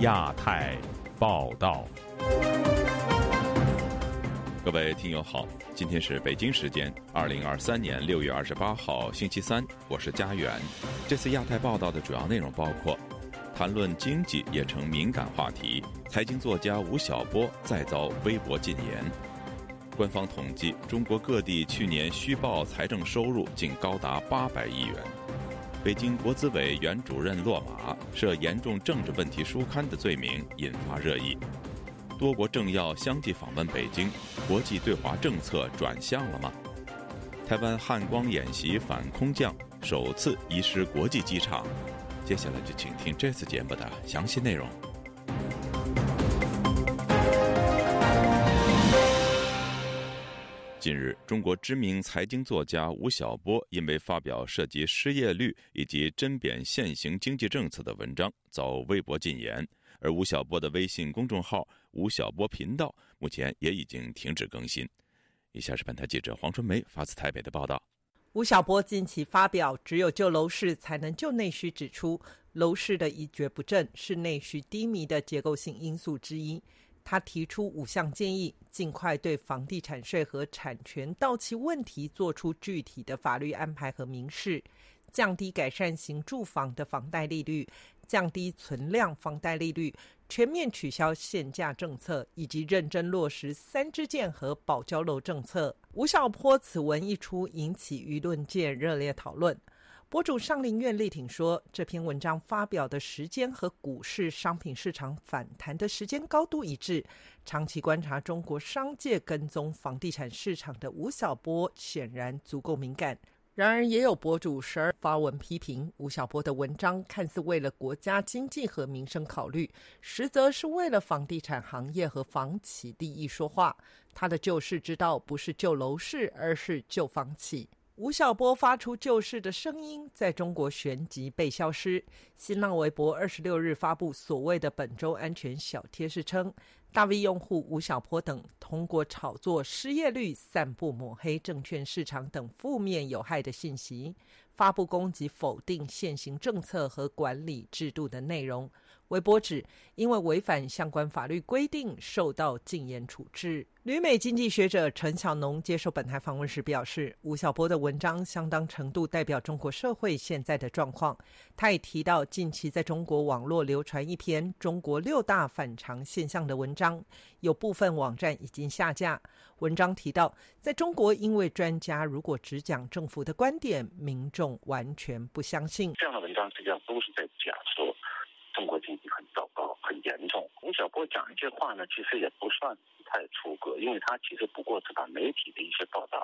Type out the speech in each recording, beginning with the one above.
亚太报道，各位听友好，今天是北京时间二零二三年六月二十八号星期三，我是佳远。这次亚太报道的主要内容包括：谈论经济也成敏感话题，财经作家吴晓波再遭微博禁言；官方统计，中国各地去年虚报财政收入竟高达八百亿元。北京国资委原主任落马，涉严重政治问题书刊的罪名引发热议。多国政要相继访问北京，国际对华政策转向了吗？台湾汉光演习反空降首次移师国际机场。接下来就请听这次节目的详细内容。近日，中国知名财经作家吴晓波因为发表涉及失业率以及针砭现行经济政策的文章，遭微博禁言。而吴晓波的微信公众号“吴晓波频道”目前也已经停止更新。以下是本台记者黄春梅发自台北的报道：吴晓波近期发表“只有救楼市才能救内需”，指出楼市的一蹶不振是内需低迷的结构性因素之一。他提出五项建议，尽快对房地产税和产权到期问题做出具体的法律安排和明示，降低改善型住房的房贷利率，降低存量房贷利率，全面取消限价政策，以及认真落实三支箭和保交楼政策。吴晓波此文一出，引起舆论界热烈讨论。博主上林苑力挺说，这篇文章发表的时间和股市、商品市场反弹的时间高度一致。长期观察中国商界跟踪房地产市场的吴晓波显然足够敏感。然而，也有博主时而发文批评吴晓波的文章，看似为了国家经济和民生考虑，实则是为了房地产行业和房企利益说话。他的救市之道不是救楼市，而是救房企。吴晓波发出救市的声音，在中国旋即被消失。新浪微博二十六日发布所谓的本周安全小贴士，称大 V 用户吴晓波等通过炒作失业率、散布抹黑证券市场等负面有害的信息，发布攻击否定现行政策和管理制度的内容。微博指，因为违反相关法律规定，受到禁言处置。旅美经济学者陈小农接受本台访问时表示，吴晓波的文章相当程度代表中国社会现在的状况。他也提到，近期在中国网络流传一篇《中国六大反常现象》的文章，有部分网站已经下架。文章提到，在中国，因为专家如果只讲政府的观点，民众完全不相信。这样的文章实际上都是在假说。中国经济很糟糕，很严重。吴晓波讲一句话呢，其实也不算太出格，因为他其实不过是把媒体的一些报道，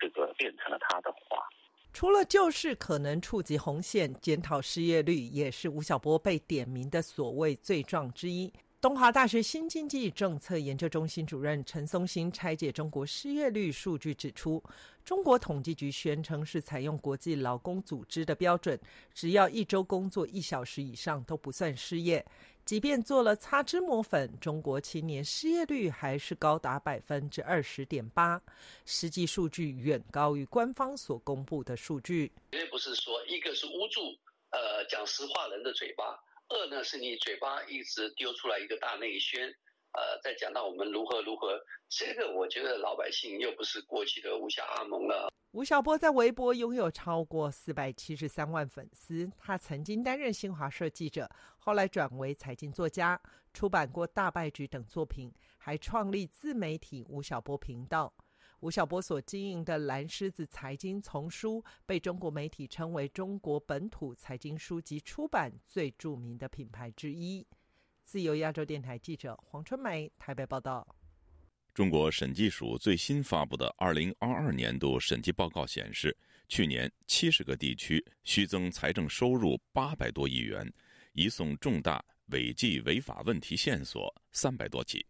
这个变成了他的话。除了救市可能触及红线，检讨失业率也是吴晓波被点名的所谓罪状之一。东华大学新经济政策研究中心主任陈松兴拆解中国失业率数据指出，中国统计局宣称是采用国际劳工组织的标准，只要一周工作一小时以上都不算失业。即便做了擦脂抹粉，中国青年失业率还是高达百分之二十点八，实际数据远高于官方所公布的数据。绝对不是说一个是捂住呃讲实话人的嘴巴。二呢，是你嘴巴一直丢出来一个大内宣，呃，在讲到我们如何如何，这个我觉得老百姓又不是过去的吴晓阿蒙了。吴晓波在微博拥有超过四百七十三万粉丝，他曾经担任新华社记者，后来转为财经作家，出版过《大败局》等作品，还创立自媒体吴晓波频道。吴晓波所经营的蓝狮子财经丛书，被中国媒体称为中国本土财经书籍出版最著名的品牌之一。自由亚洲电台记者黄春梅台北报道。中国审计署最新发布的二零二二年度审计报告显示，去年七十个地区虚增财政收入八百多亿元，移送重大违纪违法问题线索三百多起。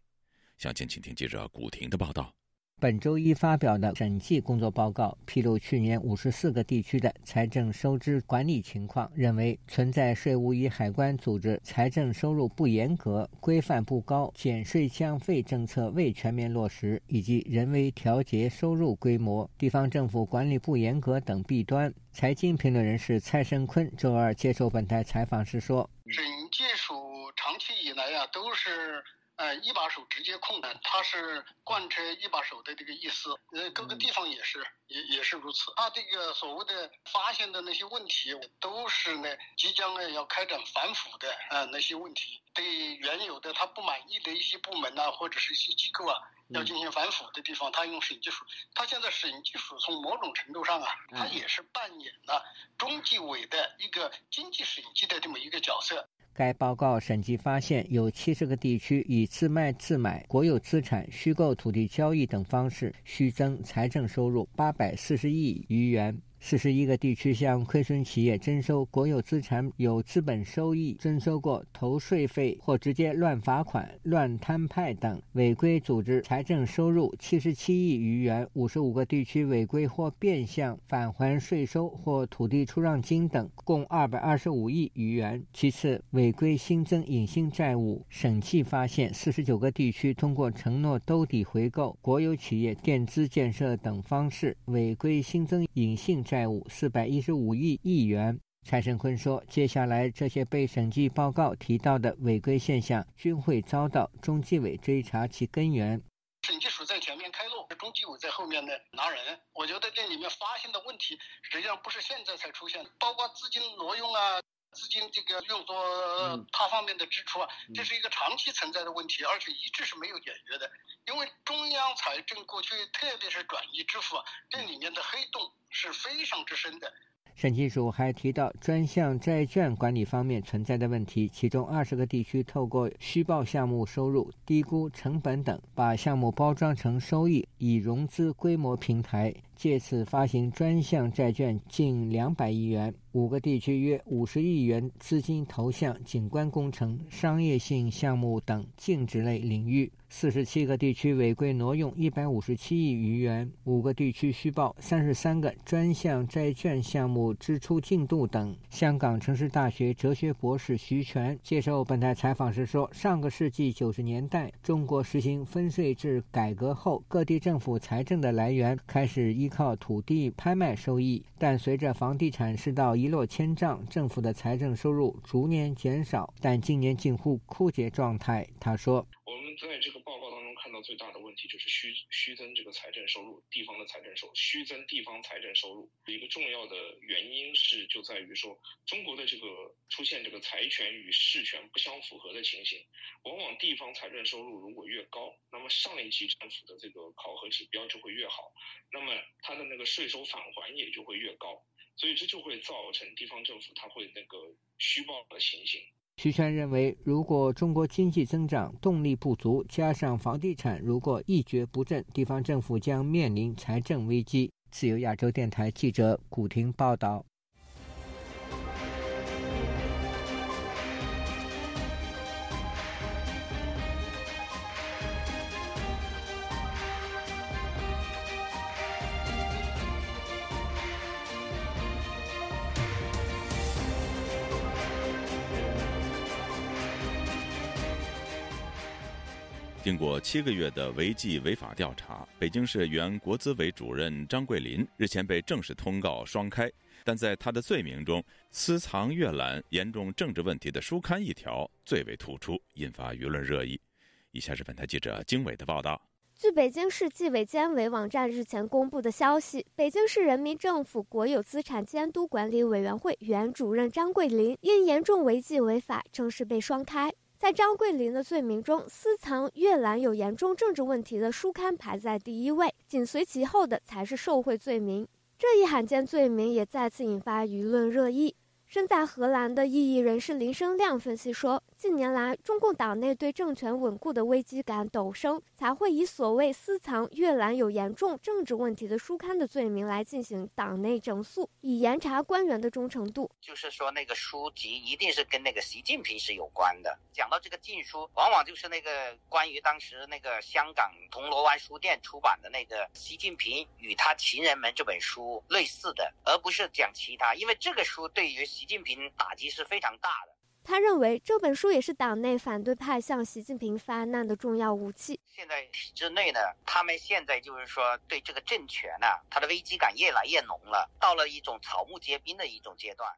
详情，请听记者古婷的报道。本周一发表的审计工作报告披露，去年五十四个地区的财政收支管理情况，认为存在税务与海关组织财政收入不严格、规范不高、减税降费政策未全面落实，以及人为调节收入规模、地方政府管理不严格等弊端。财经评论人士蔡胜坤周二接受本台采访时说：“审计署长期以来啊，都是。呃，一把手直接控的，他是贯彻一把手的这个意思。呃，各个地方也是，也也是如此。他这个所谓的发现的那些问题，都是呢即将呢要开展反腐的啊那些问题，对原有的他不满意的一些部门呐，或者是一些机构啊，要进行反腐的地方，他用审计署。他现在审计署从某种程度上啊，他也是扮演了中纪委的一个经济审计的这么一个角色。该报告审计发现，有七十个地区以自卖自买、国有资产、虚构土地交易等方式虚增财政收入八百四十亿余元。四十一个地区向亏损企业征收国有资产有资本收益、征收过投税费或直接乱罚款、乱摊派等违规组织财政收入七十七亿余元。五十五个地区违规或变相返还税收或土地出让金等共二百二十五亿余元。其次，违规新增隐性债务，审计发现四十九个地区通过承诺兜底回购国有企业垫资建设等方式违规新增隐性债。债务四百一十五亿亿元。蔡胜坤说：“接下来这些被审计报告提到的违规现象，均会遭到中纪委追查其根源。审计署在前面开路，中纪委在后面呢拿人。我觉得这里面发现的问题，实际上不是现在才出现，包括资金挪用啊。”资金这个用作他方面的支出啊，这是一个长期存在的问题，而且一直是没有解决的。因为中央财政过去，特别是转移支付啊，这里面的黑洞是非常之深的。审计署还提到专项债券管理方面存在的问题，其中二十个地区透过虚报项目收入、低估成本等，把项目包装成收益，以融资规模平台。借此发行专项债券近两百亿元，五个地区约五十亿元资金投向景观工程、商业性项目等净值类领域。四十七个地区违规挪用一百五十七亿余元，五个地区虚报三十三个专项债券项目支出进度等。香港城市大学哲学博士徐全接受本台采访时说：“上个世纪九十年代，中国实行分税制改革后，各地政府财政的来源开始依靠土地拍卖收益，但随着房地产市道一落千丈，政府的财政收入逐年减少，但今年近乎枯竭状态。”他说。我们在这个最大的问题就是虚虚增这个财政收入，地方的财政收虚增地方财政收入一个重要的原因是就在于说中国的这个出现这个财权与事权不相符合的情形，往往地方财政收入如果越高，那么上一级政府的这个考核指标就会越好，那么它的那个税收返还也就会越高，所以这就会造成地方政府它会那个虚报的情形。徐全认为，如果中国经济增长动力不足，加上房地产如果一蹶不振，地方政府将面临财政危机。自由亚洲电台记者古婷报道。经过七个月的违纪违法调查，北京市原国资委主任张桂林日前被正式通告双开，但在他的罪名中，私藏阅览严重政治问题的书刊一条最为突出，引发舆论热议。以下是本台记者经纬的报道。据北京市纪委监委网站日前公布的消息，北京市人民政府国有资产监督管理委员会原主任张桂林因严重违纪违法，正式被双开。在张桂林的罪名中，私藏越南有严重政治问题的书刊排在第一位，紧随其后的才是受贿罪名。这一罕见罪名也再次引发舆论热议。身在荷兰的异议人士林生亮分析说，近年来中共党内对政权稳固的危机感陡升，才会以所谓私藏阅览有严重政治问题的书刊的罪名来进行党内整肃，以严查官员的忠诚度。就是说，那个书籍一定是跟那个习近平是有关的。讲到这个禁书，往往就是那个关于当时那个香港铜锣湾书店出版的那个《习近平与他情人们》这本书类似的，而不是讲其他，因为这个书对于。习近平打击是非常大的。他认为这本书也是党内反对派向习近平发难的重要武器。现在体制内呢，他们现在就是说对这个政权呢，他的危机感越来越浓了，到了一种草木皆兵的一种阶段。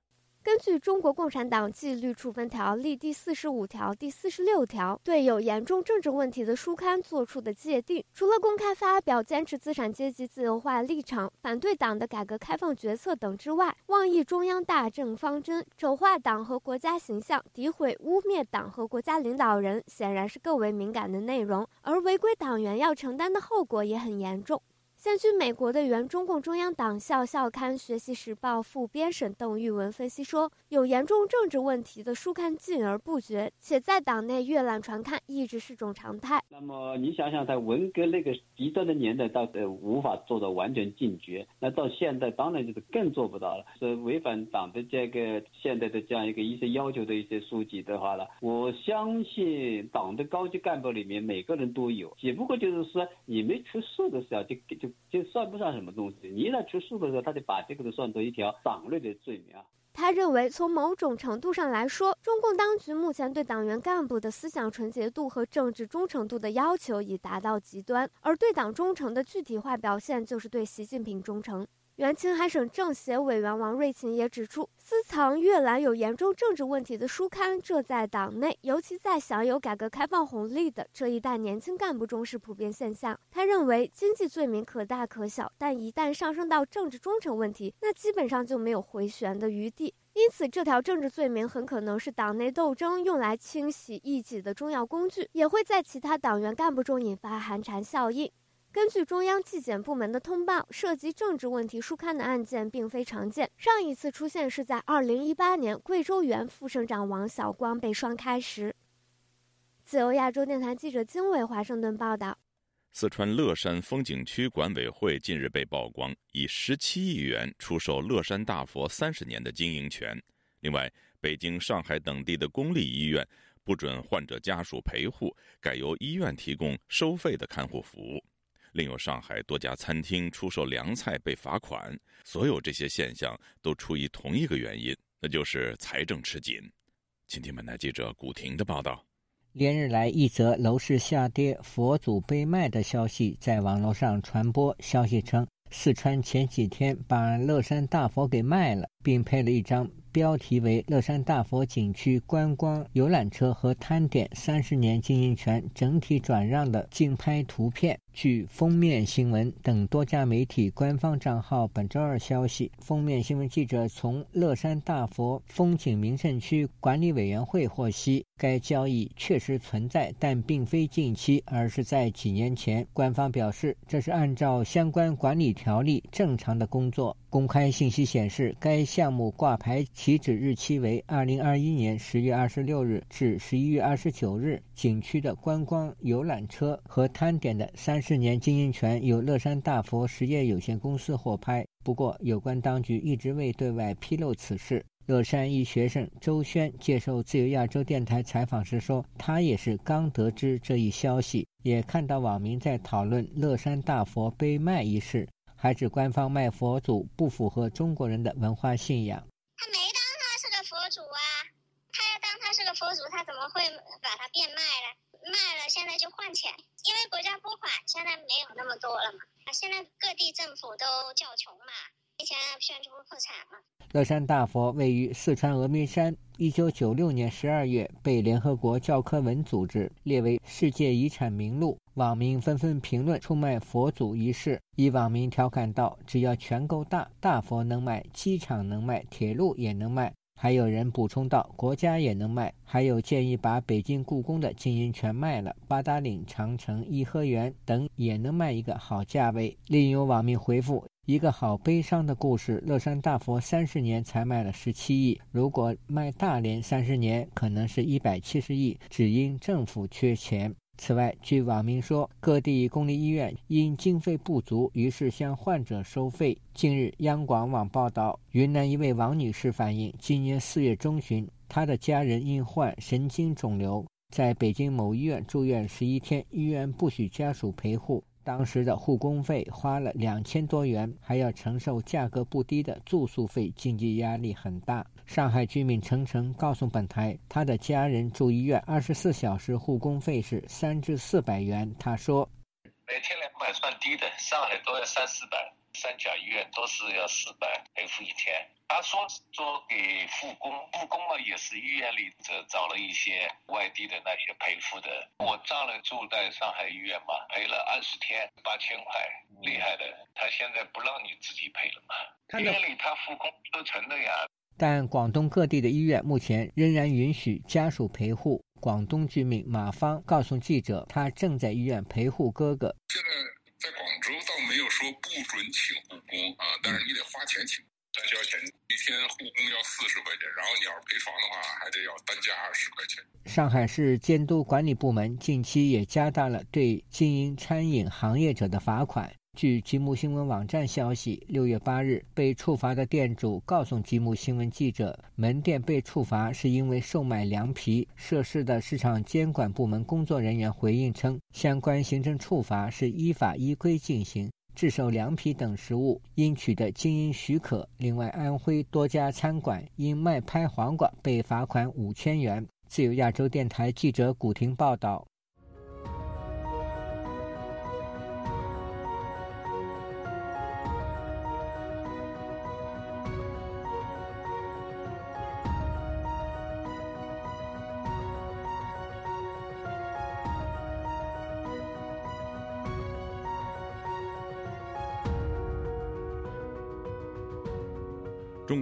根据中国共产党纪律处分条例第四十五条、第四十六条对有严重政治问题的书刊作出的界定，除了公开发表坚持资产阶级自由化立场、反对党的改革开放决策等之外，妄议中央大政方针、丑化党和国家形象、诋毁污蔑党和国家领导人，显然是更为敏感的内容，而违规党员要承担的后果也很严重。现居美国的原中共中央党校校刊《学习时报》副编审邓玉文分析说，有严重政治问题的书刊禁而不绝，且在党内阅览传看一直是种常态。那么你想想，在文革那个极端的年代，到呃无法做到完全禁绝，那到现在当然就是更做不到了。是违反党的这个现在的这样一个一些要求的一些书籍的话呢，我相信党的高级干部里面每个人都有，只不过就是说你没出事的时候就就。就算不上什么东西。你一旦出事的时候，他就把这个都算作一条党内的罪名啊。他认为，从某种程度上来说，中共当局目前对党员干部的思想纯洁度和政治忠诚度的要求已达到极端，而对党忠诚的具体化表现就是对习近平忠诚。原青海省政协委员王瑞琴也指出，私藏阅览有严重政治问题的书刊，这在党内，尤其在享有改革开放红利的这一代年轻干部中是普遍现象。他认为，经济罪名可大可小，但一旦上升到政治忠诚问题，那基本上就没有回旋的余地。因此，这条政治罪名很可能是党内斗争用来清洗异己的重要工具，也会在其他党员干部中引发寒蝉效应。根据中央纪检部门的通报，涉及政治问题书刊的案件并非常见。上一次出现是在2018年，贵州原副省长王晓光被双开时。自由亚洲电台记者经纬华盛顿报道：四川乐山风景区管委会近日被曝光，以17亿元出售乐山大佛三十年的经营权。另外，北京、上海等地的公立医院不准患者家属陪护，改由医院提供收费的看护服务。另有上海多家餐厅出售凉菜被罚款，所有这些现象都出于同一个原因，那就是财政吃紧。请听本台记者古婷的报道：连日来，一则楼市下跌、佛祖被卖的消息在网络上传播。消息称，四川前几天把乐山大佛给卖了，并配了一张。标题为“乐山大佛景区观光游览车和摊点三十年经营权整体转让”的竞拍图片。据封面新闻等多家媒体官方账号本周二消息，封面新闻记者从乐山大佛风景名胜区管理委员会获悉，该交易确实存在，但并非近期，而是在几年前。官方表示，这是按照相关管理条例正常的工作。公开信息显示，该项目挂牌起止日期为二零二一年十月二十六日至十一月二十九日。景区的观光游览车和摊点的三十年经营权由乐山大佛实业有限公司获拍。不过，有关当局一直未对外披露此事。乐山一学生周轩接受自由亚洲电台采访时说：“他也是刚得知这一消息，也看到网民在讨论乐山大佛被卖一事。”还指官方卖佛祖不符合中国人的文化信仰。他没当他是个佛祖啊，他要当他是个佛祖，他怎么会把它变卖了？卖了现在就换钱，因为国家拨款现在没有那么多了嘛。现在各地政府都叫穷嘛，以前宣布破产嘛。乐山大佛位于四川峨眉山，一九九六年十二月被联合国教科文组织列为世界遗产名录。网民纷纷评论出卖佛祖一事，一网民调侃道：“只要权够大，大佛能卖，机场能卖，铁路也能卖。”还有人补充道：“国家也能卖。”还有建议把北京故宫的经营权卖了，八达岭长城、颐和园等也能卖一个好价位。另有网民回复：“一个好悲伤的故事，乐山大佛三十年才卖了十七亿，如果卖大连三十年，可能是一百七十亿，只因政府缺钱。”此外，据网民说，各地公立医院因经费不足，于是向患者收费。近日，央广网报道，云南一位王女士反映，今年四月中旬，她的家人因患神经肿瘤，在北京某医院住院十一天，医院不许家属陪护。当时的护工费花了两千多元，还要承受价格不低的住宿费，经济压力很大。上海居民程程告诉本台，他的家人住医院二十四小时护工费是三至四百元。他说：“每天两百算低的，上海都要三四百，三甲医院都是要四百赔付一天。他说说给护工，护工嘛也是医院里这找了一些外地的那些赔付的。我丈人住在上海医院嘛，赔了二十天八千块，厉害的。他现在不让你自己赔了嘛？医院里他护工都成的呀。但广东各地的医院目前仍然允许家属陪护。广东居民马芳告诉记者，他正在医院陪护哥哥。现在在广州倒没有说不准请护工啊，但是你得花钱请，再交钱。一天护工要四十块钱，然后你要是陪床的话，还得要单加二十块钱。上海市监督管理部门近期也加大了对经营餐饮行业者的罚款。据吉木新闻网站消息，六月八日被处罚的店主告诉吉木新闻记者，门店被处罚是因为售卖凉皮。涉事的市场监管部门工作人员回应称，相关行政处罚是依法依规进行，制售凉皮等食物应取得经营许可。另外，安徽多家餐馆因卖拍黄瓜被罚款五千元。自由亚洲电台记者古婷报道。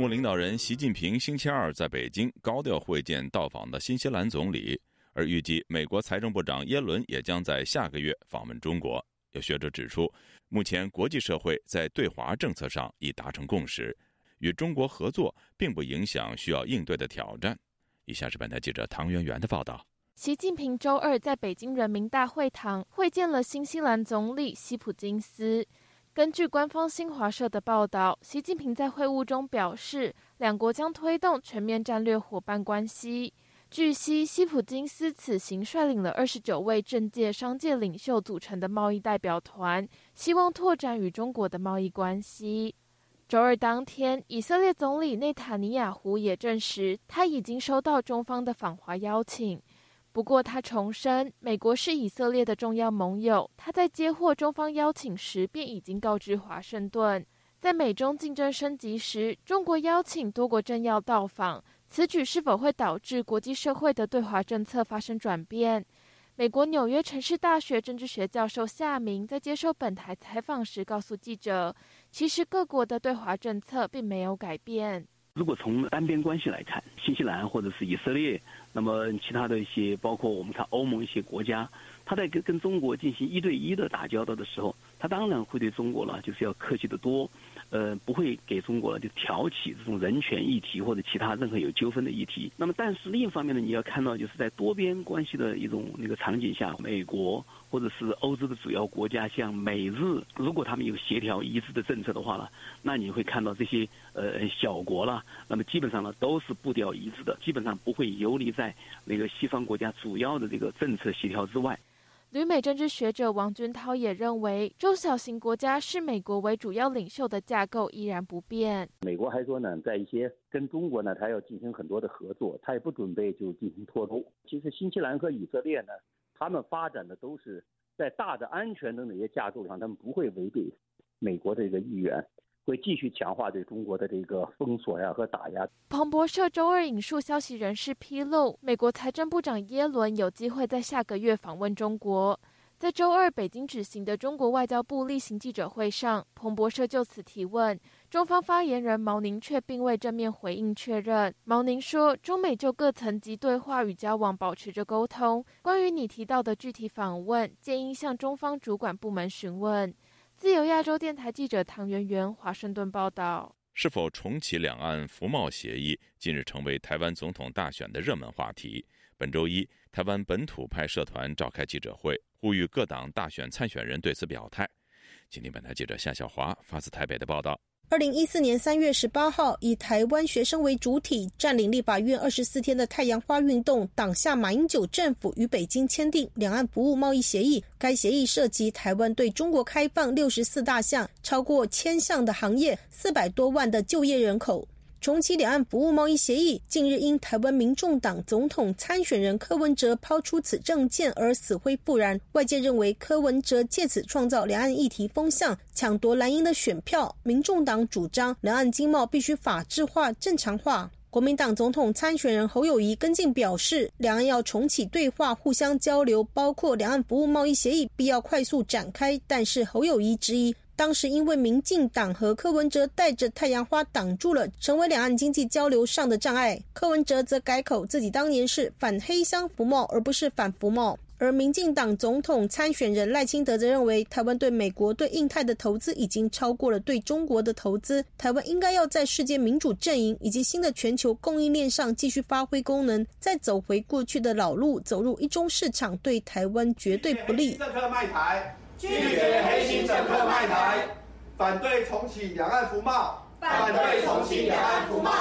中国领导人习近平星期二在北京高调会见到访的新西兰总理，而预计美国财政部长耶伦也将在下个月访问中国。有学者指出，目前国际社会在对华政策上已达成共识，与中国合作并不影响需要应对的挑战。以下是本台记者唐媛媛的报道：习近平周二在北京人民大会堂会见了新西兰总理希普金斯。根据官方新华社的报道，习近平在会晤中表示，两国将推动全面战略伙伴关系。据悉，希普金斯此行率领了二十九位政界、商界领袖组成的贸易代表团，希望拓展与中国的贸易关系。周二当天，以色列总理内塔尼亚胡也证实，他已经收到中方的访华邀请。不过，他重申，美国是以色列的重要盟友。他在接获中方邀请时，便已经告知华盛顿，在美中竞争升级时，中国邀请多国政要到访，此举是否会导致国际社会的对华政策发生转变？美国纽约城市大学政治学教授夏明在接受本台采访时告诉记者，其实各国的对华政策并没有改变。如果从单边关系来看，新西兰或者是以色列，那么其他的一些，包括我们看欧盟一些国家，他在跟跟中国进行一对一的打交道的时候，他当然会对中国呢就是要客气的多。呃，不会给中国呢就挑起这种人权议题或者其他任何有纠纷的议题。那么，但是另一方面呢，你要看到就是在多边关系的一种那个场景下，美国或者是欧洲的主要国家，像美日，如果他们有协调一致的政策的话呢，那你会看到这些呃小国了，那么基本上呢都是步调一致的，基本上不会游离在那个西方国家主要的这个政策协调之外。旅美政治学者王军涛也认为，中小型国家视美国为主要领袖的架构依然不变。美国还说呢，在一些跟中国呢，他要进行很多的合作，他也不准备就进行脱钩。其实新西兰和以色列呢，他们发展的都是在大的安全的那些架构上，他们不会违背美国的这个意愿。会继续强化对中国的这个封锁呀和打压。彭博社周二引述消息人士披露，美国财政部长耶伦有机会在下个月访问中国。在周二北京举行的中国外交部例行记者会上，彭博社就此提问，中方发言人毛宁却并未正面回应确认。毛宁说，中美就各层级对话与交往保持着沟通。关于你提到的具体访问，建议向中方主管部门询问。自由亚洲电台记者唐媛媛华盛顿报道：是否重启两岸服贸协议，近日成为台湾总统大选的热门话题。本周一，台湾本土派社团召开记者会，呼吁各党大选参选人对此表态。今天，本台记者夏小华发自台北的报道。二零一四年三月十八号，以台湾学生为主体，占领立法院二十四天的太阳花运动，挡下马英九政府与北京签订两岸服务贸易协议。该协议涉及台湾对中国开放六十四大项，超过千项的行业，四百多万的就业人口。重启两岸服务贸易协议，近日因台湾民众党总统参选人柯文哲抛出此政见而死灰复燃。外界认为柯文哲借此创造两岸议题风向，抢夺蓝营的选票。民众党主张两岸经贸必须法制化、正常化。国民党总统参选人侯友谊跟进表示，两岸要重启对话、互相交流，包括两岸服务贸易协议必要快速展开。但是侯友谊质疑，当时因为民进党和柯文哲带着太阳花挡住了，成为两岸经济交流上的障碍。柯文哲则改口，自己当年是反黑箱服贸，而不是反服贸。而民进党总统参选人赖清德则认为，台湾对美国、对印太的投资已经超过了对中国的投资。台湾应该要在世界民主阵营以及新的全球供应链上继续发挥功能，再走回过去的老路，走入一中市场，对台湾绝对不利。拒绝黑心政客卖台，反对重启两岸服贸，反对重启两岸服贸，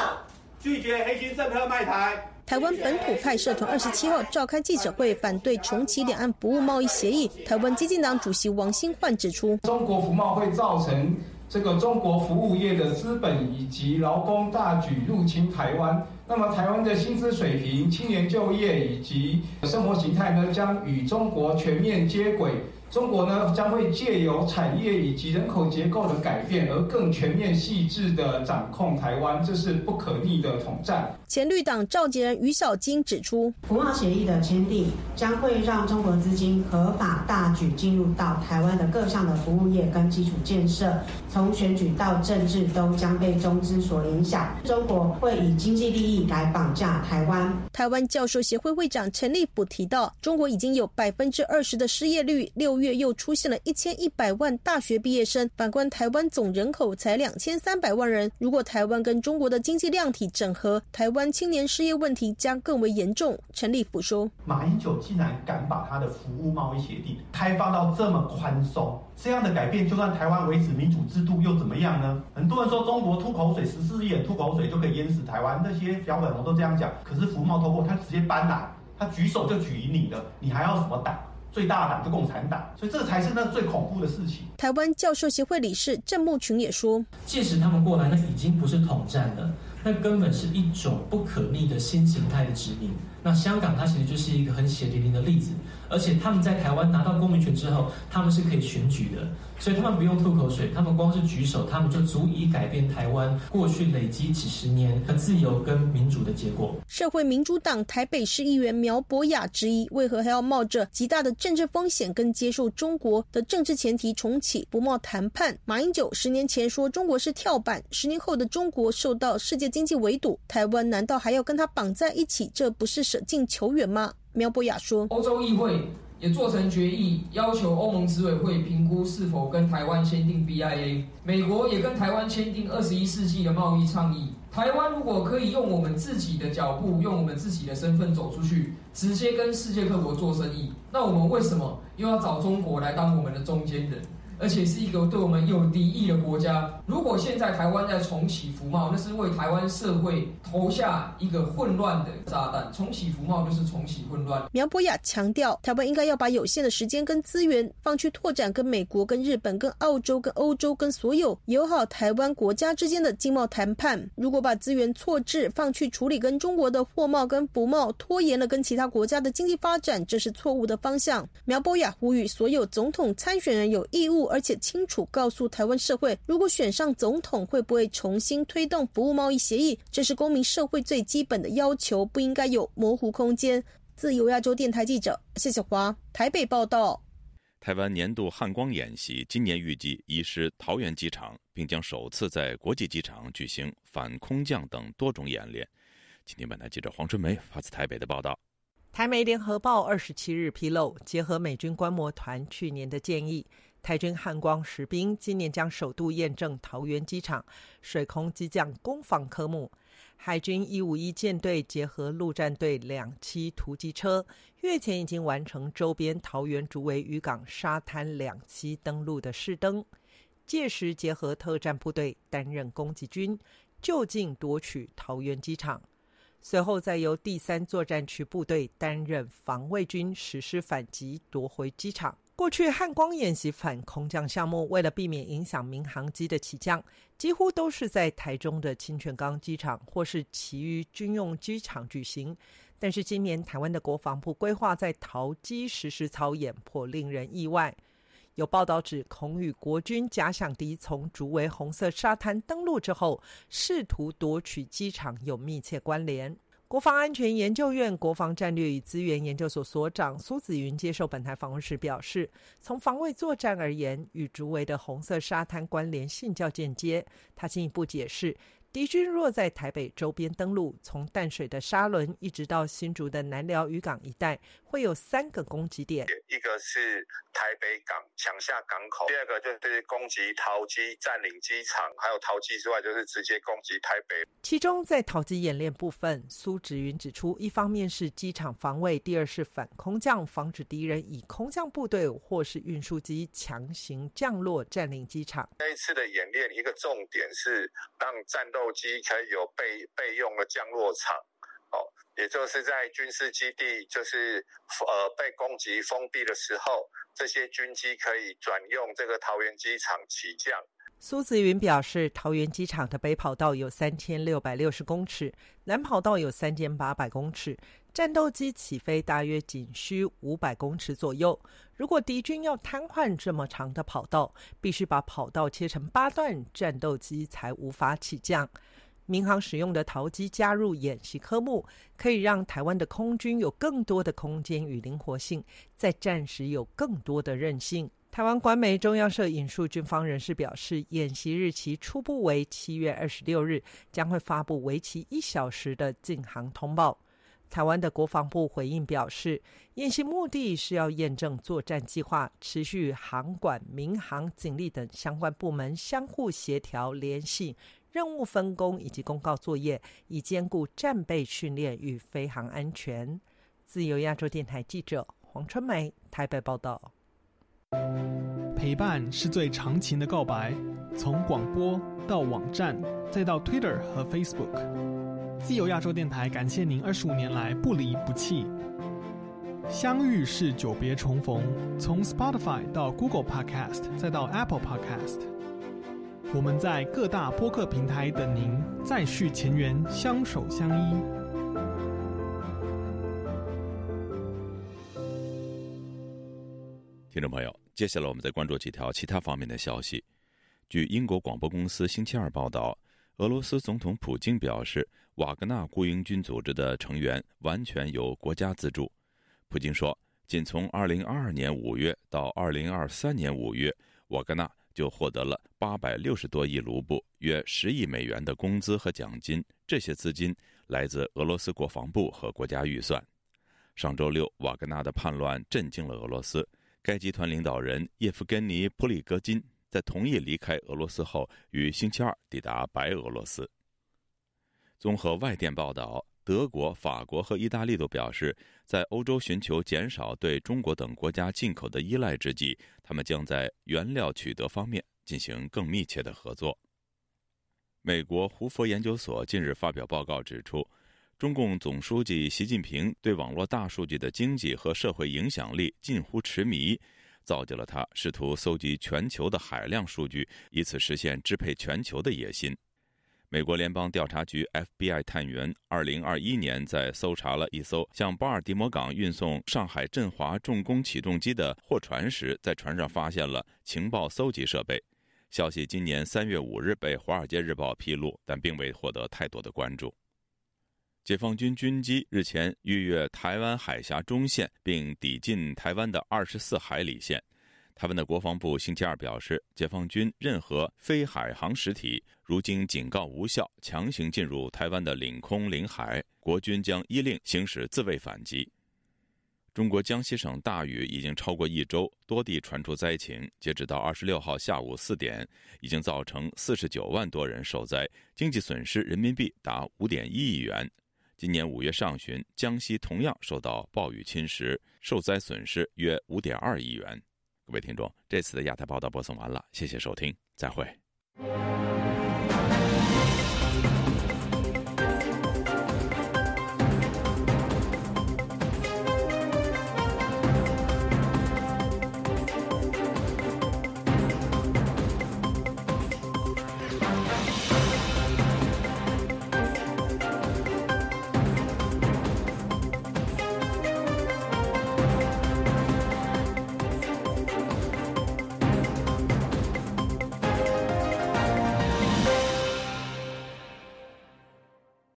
拒绝黑心政客卖台。台湾本土派社团二十七号召开记者会，反对重启两岸服务贸易协议。台湾基进党主席王新焕指出，中国服贸会造成这个中国服务业的资本以及劳工大举入侵台湾，那么台湾的薪资水平、青年就业以及生活形态呢，将与中国全面接轨。中国呢将会借由产业以及人口结构的改变，而更全面细致的掌控台湾，这是不可逆的统战。前绿党召集人于小金指出，服贸协议的签订将会让中国资金合法大举进入到台湾的各项的服务业跟基础建设，从选举到政治都将被中资所影响。中国会以经济利益来绑架台湾。台湾教授协会会长陈立甫提到，中国已经有百分之二十的失业率，六。月又出现了一千一百万大学毕业生。反观台湾总人口才两千三百万人，如果台湾跟中国的经济量体整合，台湾青年失业问题将更为严重。陈立甫说：“马英九竟然敢把他的服务贸易协定开放到这么宽松，这样的改变，就算台湾维持民主制度又怎么样呢？很多人说中国吐口水，十四亿人吐口水就可以淹死台湾，那些小粉红都这样讲。可是服贸透过他直接搬来，他举手就举赢你的，你还要什么党？”最大党就共产党，所以这才是那最恐怖的事情。台湾教授协会理事郑木群也说：“届时他们过来，那已经不是统战了，那根本是一种不可逆的新形态的殖民。那香港它其实就是一个很血淋淋的例子。”而且他们在台湾拿到公民权之后，他们是可以选举的，所以他们不用吐口水，他们光是举手，他们就足以改变台湾过去累积几十年的自由跟民主的结果。社会民主党台北市议员苗博雅质疑，为何还要冒着极大的政治风险跟接受中国的政治前提重启不冒谈判？马英九十年前说中国是跳板，十年后的中国受到世界经济围堵，台湾难道还要跟他绑在一起？这不是舍近求远吗？苗博雅说：“欧洲议会也做成决议，要求欧盟执委会评估是否跟台湾签订 BIA。美国也跟台湾签订二十一世纪的贸易倡议。台湾如果可以用我们自己的脚步，用我们自己的身份走出去，直接跟世界各国做生意，那我们为什么又要找中国来当我们的中间人？”而且是一个对我们有敌意的国家。如果现在台湾在重启服贸，那是为台湾社会投下一个混乱的炸弹。重启服贸就是重启混乱。苗博雅强调，台湾应该要把有限的时间跟资源放去拓展跟美国、跟日本、跟澳洲、跟欧洲、跟所有友好台湾国家之间的经贸谈判。如果把资源错置放去处理跟中国的货贸跟服贸，拖延了跟其他国家的经济发展，这是错误的方向。苗博雅呼吁所有总统参选人有义务。而且清楚告诉台湾社会，如果选上总统，会不会重新推动服务贸易协议？这是公民社会最基本的要求，不应该有模糊空间。自由亚洲电台记者谢小华台北报道。台湾年度汉光演习今年预计移师桃园机场，并将首次在国际机场举行反空降等多种演练。今天本台记者黄春梅发自台北的报道。台媒联合报二十七日披露，结合美军观摩团去年的建议。台军汉光实兵今年将首度验证桃园机场水空机降攻防科目。海军一五一舰队结合陆战队两栖突击车，月前已经完成周边桃园竹围渔港沙滩两栖登陆的试登。届时结合特战部队担任攻击军，就近夺取桃园机场。随后再由第三作战区部队担任防卫军实施反击，夺回机场。过去汉光演习反空降项目，为了避免影响民航机的起降，几乎都是在台中的清泉岗机场或是其余军用机场举行。但是今年台湾的国防部规划在桃机实施操演，颇令人意外。有报道指，恐与国军假想敌从竹围红色沙滩登陆之后，试图夺取机场有密切关联。国防安全研究院国防战略与资源研究所所长苏子云接受本台访问时表示，从防卫作战而言，与竹围的红色沙滩关联性较间接。他进一步解释。敌军若在台北周边登陆，从淡水的沙仑一直到新竹的南寮渔港一带，会有三个攻击点：一个是台北港抢下港口，第二个就是攻击桃机占领机场，还有桃机之外就是直接攻击台北。其中在桃机演练部分，苏直云指出，一方面是机场防卫，第二是反空降，防止敌人以空降部队或是运输机强行降落占领机场。这一次的演练一个重点是让战斗。斗机可以有备备用的降落场，哦，也就是在军事基地就是呃被攻击封闭的时候，这些军机可以转用这个桃园机场起降。苏子云表示，桃园机场的北跑道有三千六百六十公尺，南跑道有三千八百公尺，战斗机起飞大约仅需五百公尺左右。如果敌军要瘫痪这么长的跑道，必须把跑道切成八段，战斗机才无法起降。民航使用的桃机加入演习科目，可以让台湾的空军有更多的空间与灵活性，在战时有更多的韧性。台湾官媒中央社引述军方人士表示，演习日期初步为七月二十六日，将会发布为期一小时的禁航通报。台湾的国防部回应表示，演习目的是要验证作战计划，持续航管、民航、警力等相关部门相互协调联系、任务分工以及公告作业，以兼顾战备训练与飞航安全。自由亚洲电台记者黄春梅台北报道。陪伴是最长情的告白，从广播到网站，再到 Twitter 和 Facebook。自由亚洲电台感谢您二十五年来不离不弃。相遇是久别重逢，从 Spotify 到 Google Podcast，再到 Apple Podcast，我们在各大播客平台等您，再续前缘，相守相依。听众朋友，接下来我们再关注几条其他方面的消息。据英国广播公司星期二报道，俄罗斯总统普京表示，瓦格纳雇佣军组织的成员完全由国家资助。普京说，仅从2022年5月到2023年5月，瓦格纳就获得了860多亿卢布（约10亿美元）的工资和奖金，这些资金来自俄罗斯国防部和国家预算。上周六，瓦格纳的叛乱震惊了俄罗斯。该集团领导人叶夫根尼·普里戈金在同意离开俄罗斯后，于星期二抵达白俄罗斯。综合外电报道，德国、法国和意大利都表示，在欧洲寻求减少对中国等国家进口的依赖之际，他们将在原料取得方面进行更密切的合作。美国胡佛研究所近日发表报告指出。中共总书记习近平对网络大数据的经济和社会影响力近乎痴迷，造就了他试图搜集全球的海量数据，以此实现支配全球的野心。美国联邦调查局 FBI 探员2021年在搜查了一艘向巴尔的摩港运送上海振华重工起重机的货船时，在船上发现了情报搜集设备。消息今年3月5日被《华尔街日报》披露，但并未获得太多的关注。解放军军机日前逾越台湾海峡中线，并抵近台湾的二十四海里线。台湾的国防部星期二表示，解放军任何非海航实体如经警告无效，强行进入台湾的领空领海，国军将依令行使自卫反击。中国江西省大雨已经超过一周，多地传出灾情。截止到二十六号下午四点，已经造成四十九万多人受灾，经济损失人民币达五点一亿元。今年五月上旬，江西同样受到暴雨侵蚀，受灾损失约五点二亿元。各位听众，这次的亚太报道播送完了，谢谢收听，再会。